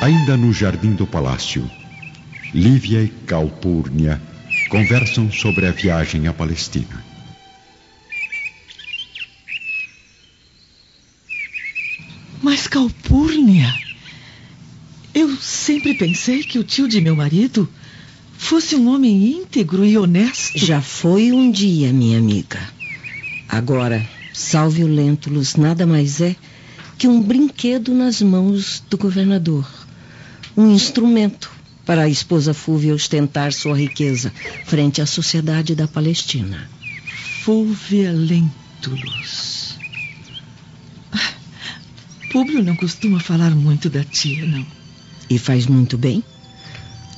Ainda no jardim do palácio, Lívia e Calpurnia conversam sobre a viagem à Palestina. Mas Calpurnia, eu sempre pensei que o tio de meu marido fosse um homem íntegro e honesto. Já foi um dia, minha amiga. Agora, Salve o Lentulus nada mais é que um brinquedo nas mãos do governador. Um instrumento para a esposa Fúvia ostentar sua riqueza frente à sociedade da Palestina. Fúvia Lentulus. Públio não costuma falar muito da tia, não. E faz muito bem.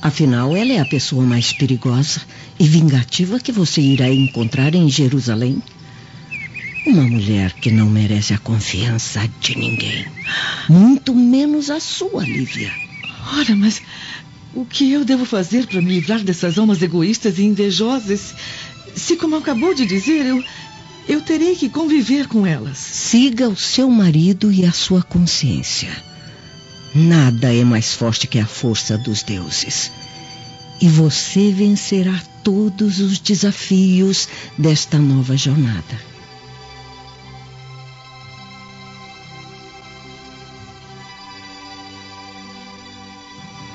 Afinal, ela é a pessoa mais perigosa e vingativa que você irá encontrar em Jerusalém. Uma mulher que não merece a confiança de ninguém. Muito menos a sua, Lívia. Ora, mas o que eu devo fazer para me livrar dessas almas egoístas e invejosas? Se, como acabou de dizer, eu, eu terei que conviver com elas. Siga o seu marido e a sua consciência. Nada é mais forte que a força dos deuses. E você vencerá todos os desafios desta nova jornada.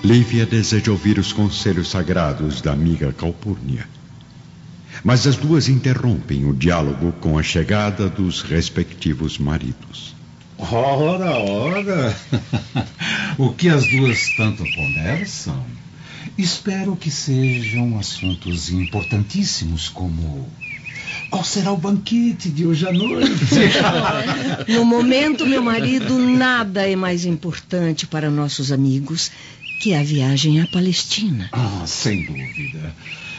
Lívia deseja ouvir os conselhos sagrados da amiga Calpurnia. Mas as duas interrompem o diálogo com a chegada dos respectivos maridos. Ora, ora! o que as duas tanto conversam? Espero que sejam assuntos importantíssimos como qual será o banquete de hoje à noite? no momento, meu marido, nada é mais importante para nossos amigos que a viagem à Palestina. Ah, sem dúvida.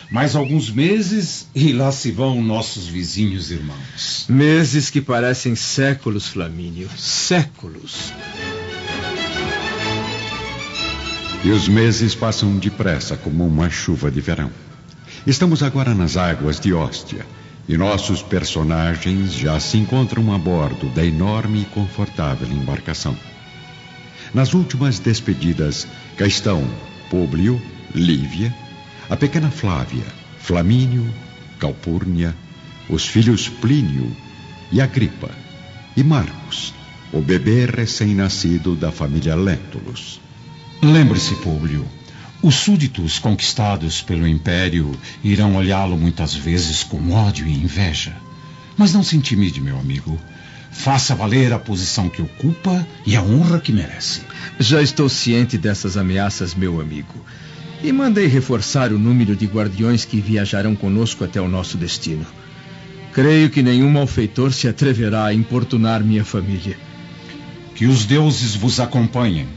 Mais alguns meses e lá se vão nossos vizinhos irmãos. Meses que parecem séculos, Flamínio. Séculos. E os meses passam depressa como uma chuva de verão. Estamos agora nas águas de Hóstia e nossos personagens já se encontram a bordo da enorme e confortável embarcação. Nas últimas despedidas, cá estão Públio, Lívia, a pequena Flávia, Flamínio, Calpurnia, os filhos Plínio e Agripa, e Marcos, o bebê recém-nascido da família Lentulus. Lembre-se, Públio, os súditos conquistados pelo Império irão olhá-lo muitas vezes com ódio e inveja. Mas não se intimide, meu amigo. Faça valer a posição que ocupa e a honra que merece. Já estou ciente dessas ameaças, meu amigo. E mandei reforçar o número de guardiões que viajarão conosco até o nosso destino. Creio que nenhum malfeitor se atreverá a importunar minha família. Que os deuses vos acompanhem.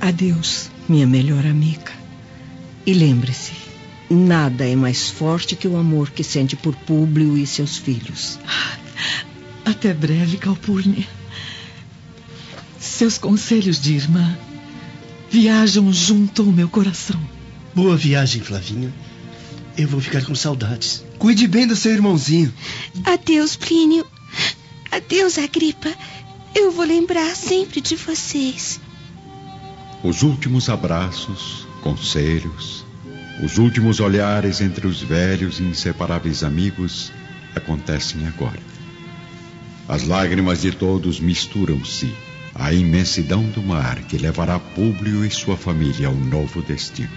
Adeus, minha melhor amiga. E lembre-se, nada é mais forte que o amor que sente por Públio e seus filhos. Até breve, Calpurnia. Seus conselhos de irmã viajam junto ao meu coração. Boa viagem, Flavinha. Eu vou ficar com saudades. Cuide bem do seu irmãozinho. Adeus, Plínio. Adeus, Agripa. Eu vou lembrar sempre de vocês. Os últimos abraços, conselhos, os últimos olhares entre os velhos e inseparáveis amigos acontecem agora. As lágrimas de todos misturam-se à imensidão do mar que levará Públio e sua família a um novo destino.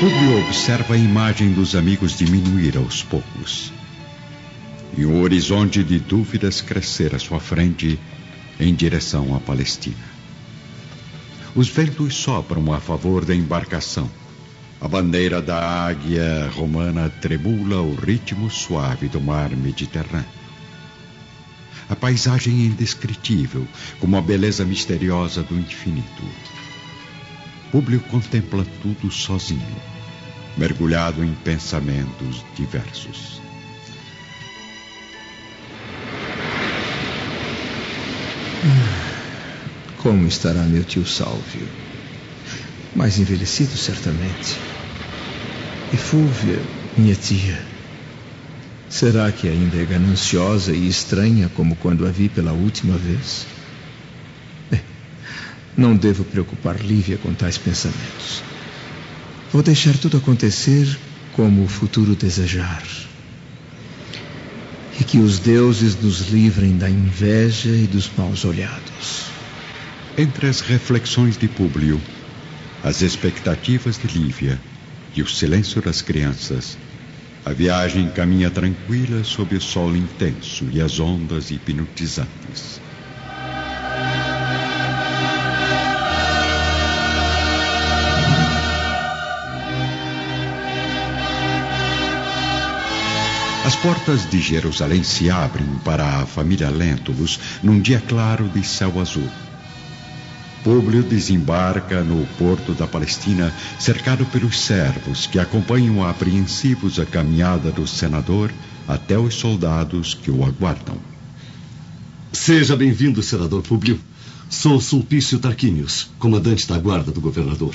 Públio observa a imagem dos amigos diminuir aos poucos. E um horizonte de dúvidas crescer à sua frente em direção à Palestina. Os ventos sopram a favor da embarcação a bandeira da águia romana tremula o ritmo suave do mar Mediterrâneo. A paisagem é indescritível, como a beleza misteriosa do infinito. Públio contempla tudo sozinho, mergulhado em pensamentos diversos. Como estará meu tio Salvio? Mais envelhecido, certamente. E Fúvia, minha tia, Será que ainda é gananciosa e estranha como quando a vi pela última vez? É, não devo preocupar Lívia com tais pensamentos. Vou deixar tudo acontecer como o futuro desejar. E que os deuses nos livrem da inveja e dos maus olhados. Entre as reflexões de Públio, as expectativas de Lívia e o silêncio das crianças, a viagem caminha tranquila sob o sol intenso e as ondas hipnotizantes. As portas de Jerusalém se abrem para a família Lentulus num dia claro de céu azul. Públio desembarca no porto da Palestina, cercado pelos servos que acompanham apreensivos a caminhada do senador até os soldados que o aguardam. Seja bem-vindo, senador Públio. Sou Sulpício Tarquinius, comandante da guarda do governador.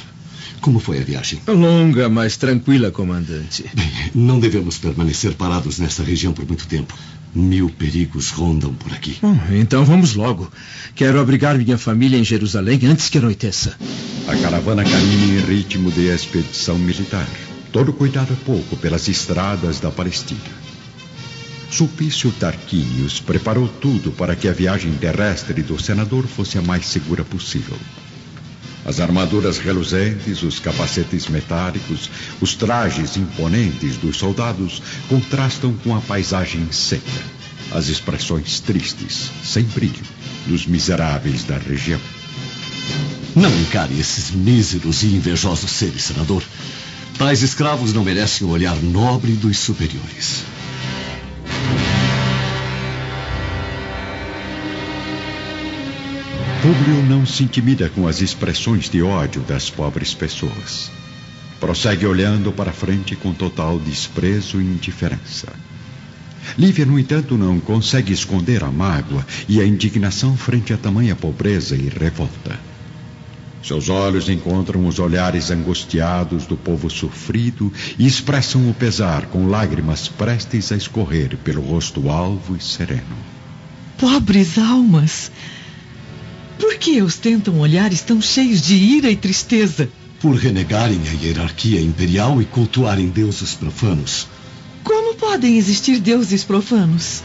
Como foi a viagem? Longa, mas tranquila, comandante. Bem, não devemos permanecer parados nesta região por muito tempo. Mil perigos rondam por aqui. Bom, então vamos logo. Quero abrigar minha família em Jerusalém antes que anoiteça. A caravana caminha em ritmo de expedição militar. Todo cuidado é pouco pelas estradas da Palestina. Sulpício Tarquinius preparou tudo para que a viagem terrestre do senador fosse a mais segura possível. As armaduras reluzentes, os capacetes metálicos, os trajes imponentes dos soldados contrastam com a paisagem seca, as expressões tristes, sem brilho, dos miseráveis da região. Não encare esses míseros e invejosos seres, senador. Tais escravos não merecem o olhar nobre dos superiores. Públio não se intimida com as expressões de ódio das pobres pessoas. Prossegue olhando para frente com total desprezo e indiferença. Lívia, no entanto, não consegue esconder a mágoa e a indignação frente a tamanha pobreza e revolta. Seus olhos encontram os olhares angustiados do povo sofrido e expressam o pesar com lágrimas prestes a escorrer pelo rosto alvo e sereno. Pobres almas! Por que ostentam olhares tão cheios de ira e tristeza? Por renegarem a hierarquia imperial e cultuarem deuses profanos. Como podem existir deuses profanos?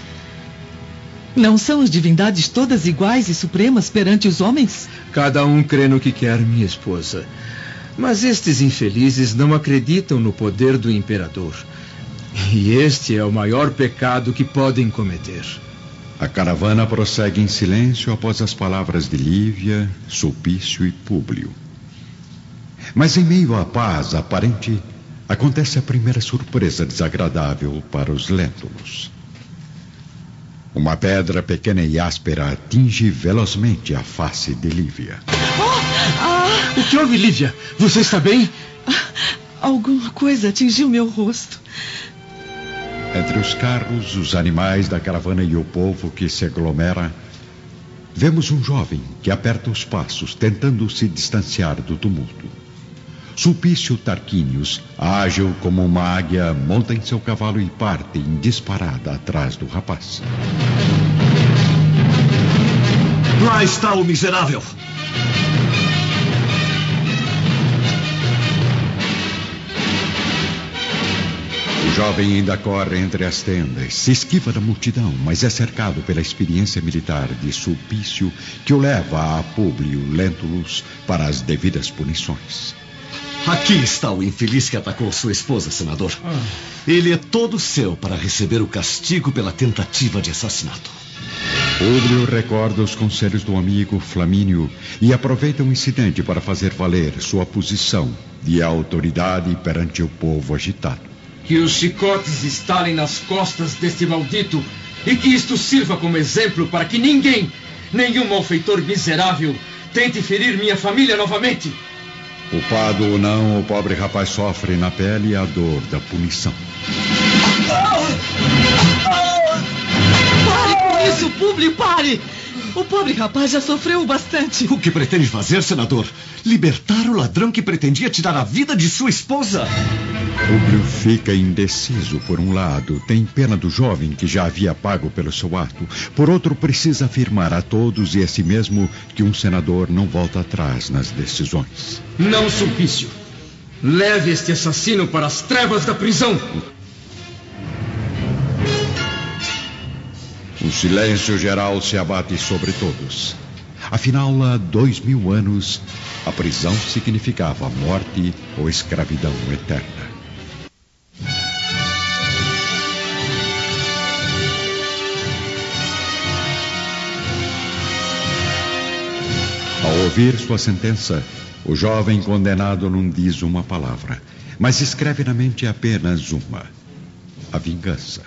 Não são as divindades todas iguais e supremas perante os homens? Cada um crê no que quer, minha esposa. Mas estes infelizes não acreditam no poder do imperador. E este é o maior pecado que podem cometer. A caravana prossegue em silêncio após as palavras de Lívia, Sulpício e Públio. Mas em meio à paz aparente, acontece a primeira surpresa desagradável para os Léntulos. Uma pedra pequena e áspera atinge velozmente a face de Lívia. Oh, ah. O que houve, Lívia? Você está bem? Ah, alguma coisa atingiu meu rosto. Entre os carros, os animais da caravana e o povo que se aglomera, vemos um jovem que aperta os passos, tentando se distanciar do tumulto. Sulpício Tarquinius, ágil como uma águia, monta em seu cavalo e parte em disparada atrás do rapaz. Lá está o miserável! Jovem ainda corre entre as tendas, se esquiva da multidão, mas é cercado pela experiência militar de Sulpício, que o leva a Públio Lentulus para as devidas punições. Aqui está o infeliz que atacou sua esposa, senador. Ele é todo seu para receber o castigo pela tentativa de assassinato. Públio recorda os conselhos do amigo Flamínio e aproveita o incidente para fazer valer sua posição de autoridade perante o povo agitado. Que os chicotes estalem nas costas deste maldito e que isto sirva como exemplo para que ninguém, nenhum malfeitor miserável, tente ferir minha família novamente. Culpado ou não, o pobre rapaz sofre na pele a dor da punição. Pare com isso, Públio, pare! O pobre rapaz já sofreu bastante. O que pretende fazer, senador? Libertar o ladrão que pretendia tirar a vida de sua esposa? Públio fica indeciso. Por um lado, tem pena do jovem que já havia pago pelo seu ato. Por outro, precisa afirmar a todos e a si mesmo que um senador não volta atrás nas decisões. Não, Sulpício. Leve este assassino para as trevas da prisão. Um silêncio geral se abate sobre todos. Afinal, há dois mil anos, a prisão significava morte ou escravidão eterna. Ouvir sua sentença, o jovem condenado não diz uma palavra, mas escreve na mente apenas uma: a vingança.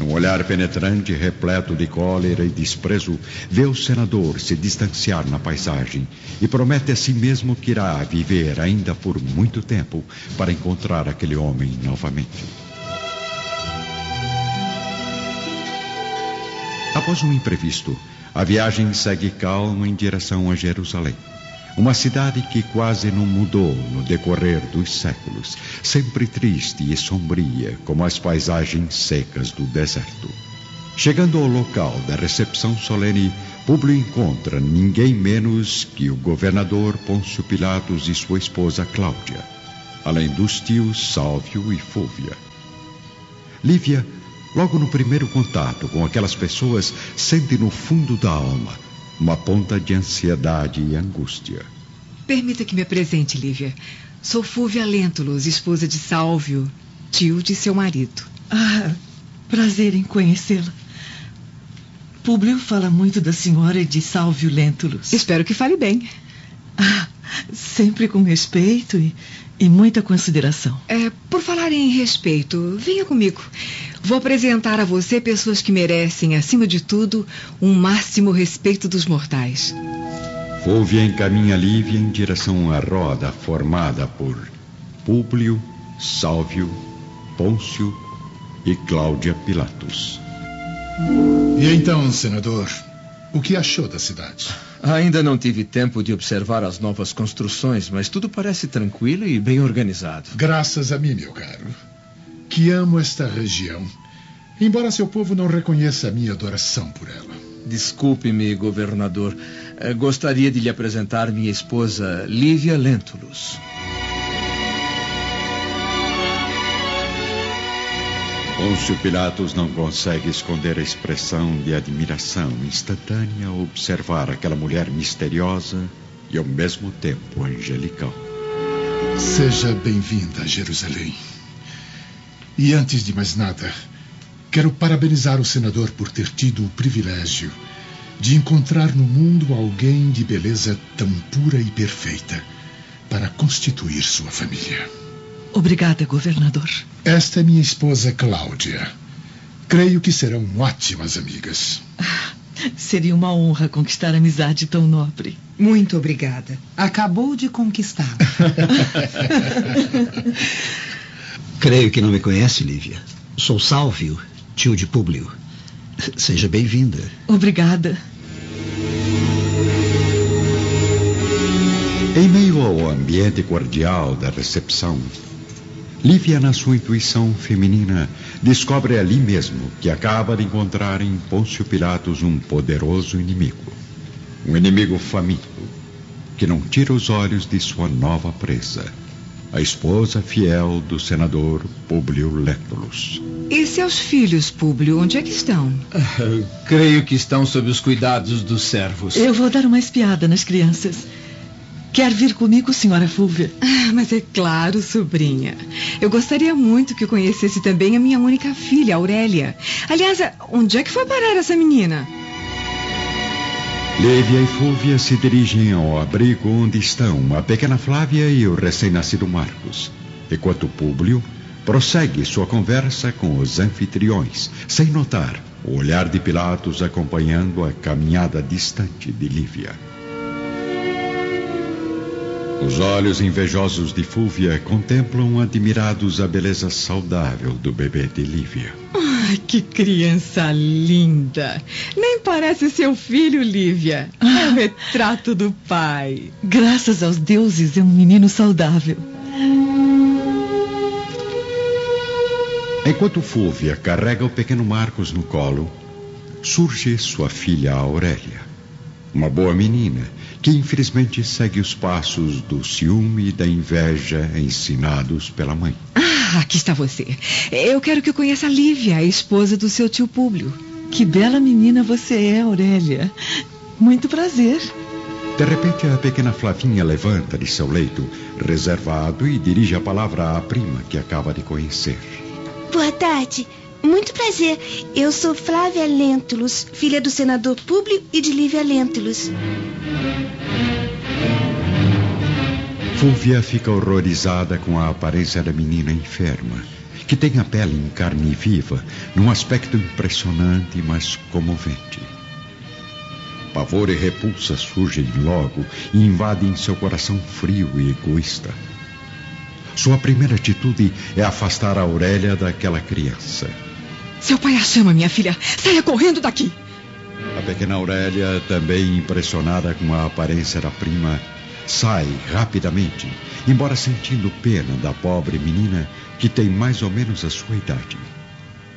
Num olhar penetrante, repleto de cólera e desprezo, vê o senador se distanciar na paisagem e promete a si mesmo que irá viver ainda por muito tempo para encontrar aquele homem novamente. Após um imprevisto, a viagem segue calma em direção a Jerusalém. Uma cidade que quase não mudou no decorrer dos séculos, sempre triste e sombria, como as paisagens secas do deserto. Chegando ao local da recepção solene, Públio encontra ninguém menos que o governador Pôncio Pilatos e sua esposa Cláudia, além dos tios Sálvio e Fúvia. Lívia, logo no primeiro contato com aquelas pessoas, sente no fundo da alma uma ponta de ansiedade e angústia. Permita que me apresente, Lívia. Sou Fúvia Lentulus, esposa de Sálvio, tio de seu marido. Ah, prazer em conhecê-la. Públio fala muito da senhora e de Sálvio Lentulus. Espero que fale bem. Ah, sempre com respeito e, e muita consideração. É, por falar em respeito, venha comigo. Vou apresentar a você pessoas que merecem, acima de tudo, um máximo respeito dos mortais. Fúvia encaminha Lívia em direção à roda formada por Públio, Sálvio, Pôncio e Cláudia Pilatos. E então, senador, o que achou da cidade? Ainda não tive tempo de observar as novas construções, mas tudo parece tranquilo e bem organizado. Graças a mim, meu caro, que amo esta região, embora seu povo não reconheça a minha adoração por ela. Desculpe-me, governador. Eh, Gostaria de lhe apresentar minha esposa, Lívia Lentulus. Pôncio Pilatos não consegue esconder a expressão de admiração instantânea ao observar aquela mulher misteriosa e ao mesmo tempo angelical. Seja bem-vinda a Jerusalém. E antes de mais nada, quero parabenizar o senador por ter tido o privilégio de encontrar no mundo alguém de beleza tão pura e perfeita para constituir sua família. Obrigada, governador. Esta é minha esposa Cláudia. Creio que serão ótimas amigas. Seria uma honra conquistar amizade tão nobre. Muito obrigada. Acabou de conquistá-la. Creio que não me conhece, Lívia. Sou Sálvio, tio de Públio. Seja bem-vinda. Obrigada. Em meio ao ambiente cordial da recepção, Lívia, na sua intuição feminina, descobre ali mesmo que acaba de encontrar em Pôncio Pilatos um poderoso inimigo. Um inimigo faminto, que não tira os olhos de sua nova presa, a esposa fiel do senador Públio Lentulus. E seus filhos, Públio, onde é que estão? Creio que estão sob os cuidados dos servos. Eu vou dar uma espiada nas crianças. Quer vir comigo, senhora Fúvia? Ah, mas é claro, sobrinha. Eu gostaria muito que conhecesse também a minha única filha, Aurélia. Aliás, onde é que foi parar essa menina? Lívia e Fúvia se dirigem ao abrigo onde estão a pequena Flávia e o recém-nascido Marcos, enquanto Públio prossegue sua conversa com os anfitriões, sem notar o olhar de Pilatos acompanhando a caminhada distante de Lívia. Os olhos invejosos de Fúvia contemplam admirados a beleza saudável do bebê de Lívia. Ai, que criança linda! Nem parece seu filho, Lívia. É o retrato do pai. Graças aos deuses, é um menino saudável. Enquanto Fúvia carrega o pequeno Marcos no colo, surge sua filha Aurélia. Uma boa menina que infelizmente segue os passos do ciúme e da inveja ensinados pela mãe. Ah, aqui está você. Eu quero que eu conheça a Lívia, a esposa do seu tio Públio. Que bela menina você é, Aurélia. Muito prazer. De repente, a pequena Flavinha levanta de seu leito, reservado, e dirige a palavra à prima que acaba de conhecer. Boa tarde. Muito prazer. Eu sou Flávia Lentulus, filha do senador Públio e de Lívia Lentulus. Fúvia fica horrorizada com a aparência da menina enferma, que tem a pele em carne viva, num aspecto impressionante, mas comovente. Pavor e repulsa surgem logo e invadem seu coração frio e egoísta. Sua primeira atitude é afastar a Aurélia daquela criança. Seu pai a chama, minha filha. Saia correndo daqui. A pequena Aurélia, também impressionada com a aparência da prima, sai rapidamente, embora sentindo pena da pobre menina que tem mais ou menos a sua idade.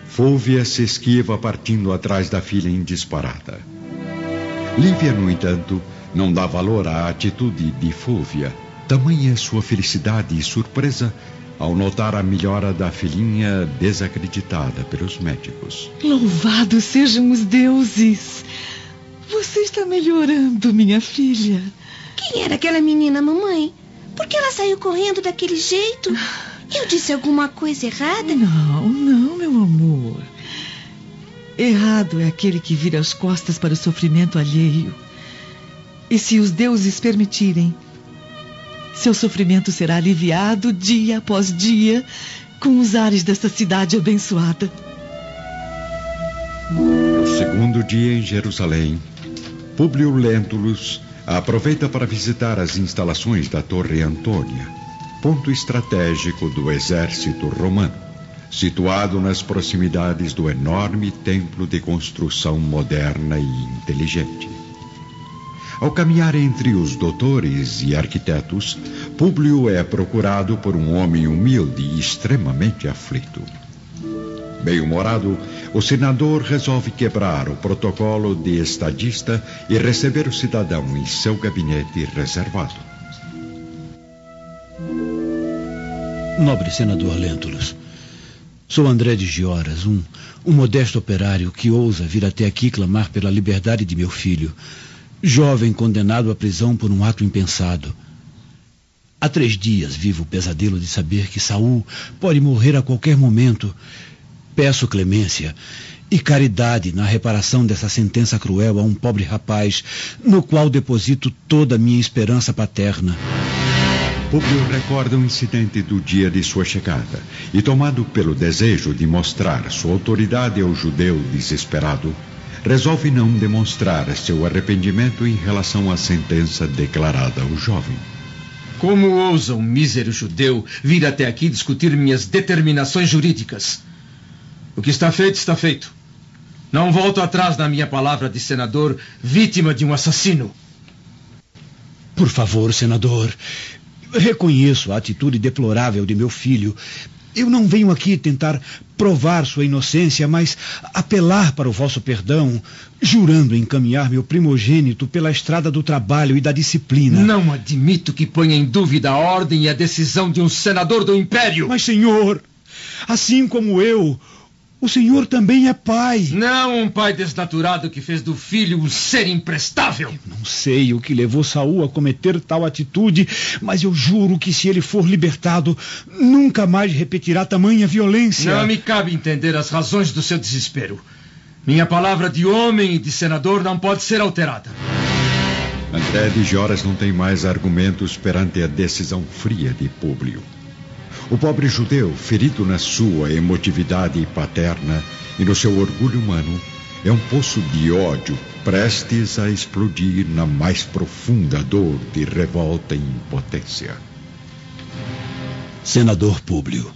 Fúvia se esquiva partindo atrás da filha em disparada. Lívia, no entanto, não dá valor à atitude de Fúvia. Tamanha sua felicidade e surpresa ao notar a melhora da filhinha desacreditada pelos médicos. Louvados sejam os deuses! Você está melhorando, minha filha. Quem era aquela menina, mamãe? Por que ela saiu correndo daquele jeito? Eu disse alguma coisa errada? Não, não, meu amor. Errado é aquele que vira as costas para o sofrimento alheio. E se os deuses permitirem, seu sofrimento será aliviado dia após dia com os ares desta cidade abençoada. No segundo dia em Jerusalém, Públio Lentulus aproveita para visitar as instalações da Torre Antônia, ponto estratégico do exército romano, situado nas proximidades do enorme templo de construção moderna e inteligente. Ao caminhar entre os doutores e arquitetos, Públio é procurado por um homem humilde e extremamente aflito. Bem-humorado, o senador resolve quebrar o protocolo de estadista e receber o cidadão em seu gabinete reservado. Nobre senador Lentulus, sou André de Gioras, um, um modesto operário que ousa vir até aqui clamar pela liberdade de meu filho, jovem condenado à prisão por um ato impensado. Há três dias vivo o pesadelo de saber que Saul pode morrer a qualquer momento Peço clemência e caridade na reparação dessa sentença cruel a um pobre rapaz, no qual deposito toda a minha esperança paterna. Públio recorda o incidente do dia de sua chegada e, tomado pelo desejo de mostrar sua autoridade ao judeu desesperado, resolve não demonstrar seu arrependimento em relação à sentença declarada ao jovem. Como ousa um mísero judeu vir até aqui discutir minhas determinações jurídicas? O que está feito, está feito. Não volto atrás na minha palavra de senador, vítima de um assassino. Por favor, senador. Reconheço a atitude deplorável de meu filho. Eu não venho aqui tentar provar sua inocência, mas apelar para o vosso perdão, jurando encaminhar meu primogênito pela estrada do trabalho e da disciplina. Não admito que ponha em dúvida a ordem e a decisão de um senador do império. Mas, senhor, assim como eu, o senhor também é pai. Não um pai desnaturado que fez do filho um ser imprestável. Eu não sei o que levou Saul a cometer tal atitude, mas eu juro que se ele for libertado, nunca mais repetirá tamanha violência. Não me cabe entender as razões do seu desespero. Minha palavra de homem e de senador não pode ser alterada. André de Joras não tem mais argumentos perante a decisão fria de Públio. O pobre judeu, ferido na sua emotividade paterna e no seu orgulho humano, é um poço de ódio prestes a explodir na mais profunda dor de revolta e impotência. Senador Públio,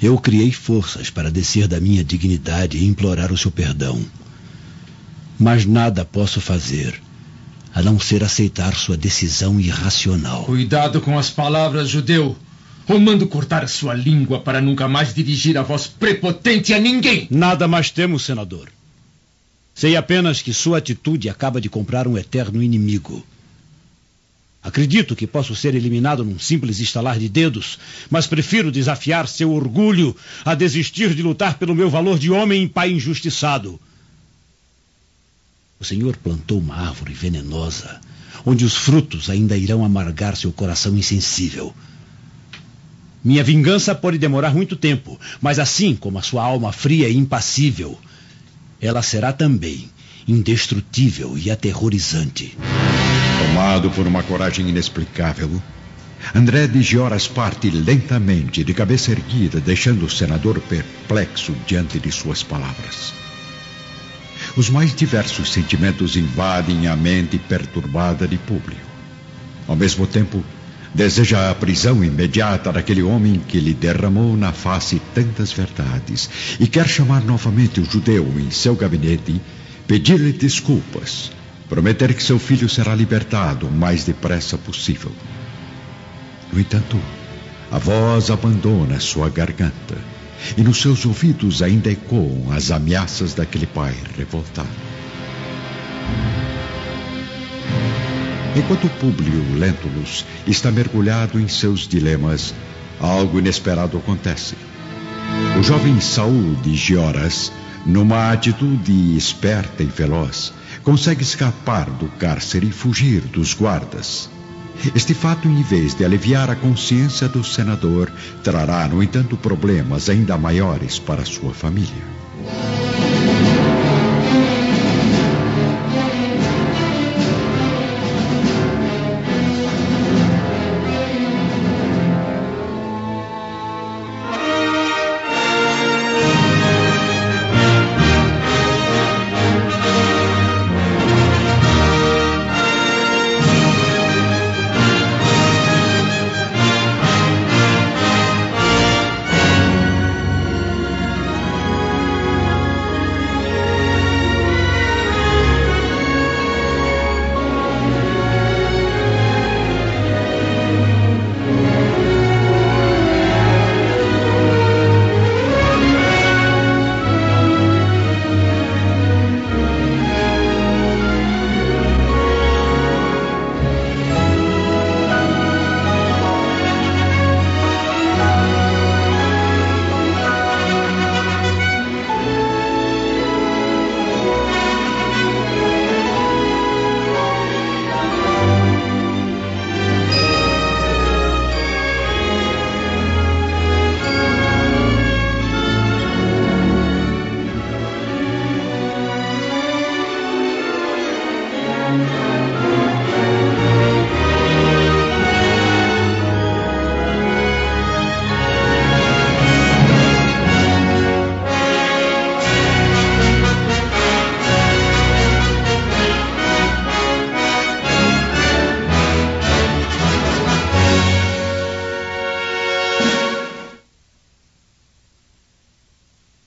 eu criei forças para descer da minha dignidade e implorar o seu perdão. Mas nada posso fazer a não ser aceitar sua decisão irracional. Cuidado com as palavras, judeu. Ou mando cortar a sua língua para nunca mais dirigir a voz prepotente a ninguém? Nada mais temos, senador. Sei apenas que sua atitude acaba de comprar um eterno inimigo. Acredito que posso ser eliminado num simples estalar de dedos, mas prefiro desafiar seu orgulho a desistir de lutar pelo meu valor de homem e pai injustiçado. O Senhor plantou uma árvore venenosa, onde os frutos ainda irão amargar seu coração insensível. Minha vingança pode demorar muito tempo, mas assim como a sua alma fria e impassível, ela será também indestrutível e aterrorizante. Tomado por uma coragem inexplicável, André de Gioras parte lentamente, de cabeça erguida, deixando o senador perplexo diante de suas palavras. Os mais diversos sentimentos invadem a mente perturbada de Públio. Ao mesmo tempo, Deseja a prisão imediata daquele homem que lhe derramou na face tantas verdades e quer chamar novamente o judeu em seu gabinete, pedir-lhe desculpas, prometer que seu filho será libertado o mais depressa possível. No entanto, a voz abandona sua garganta e nos seus ouvidos ainda ecoam as ameaças daquele pai revoltado. Enquanto Públio Lentulus está mergulhado em seus dilemas, algo inesperado acontece. O jovem Saul de Gioras, numa atitude esperta e veloz, consegue escapar do cárcere e fugir dos guardas. Este fato, em vez de aliviar a consciência do senador, trará, no entanto, problemas ainda maiores para sua família.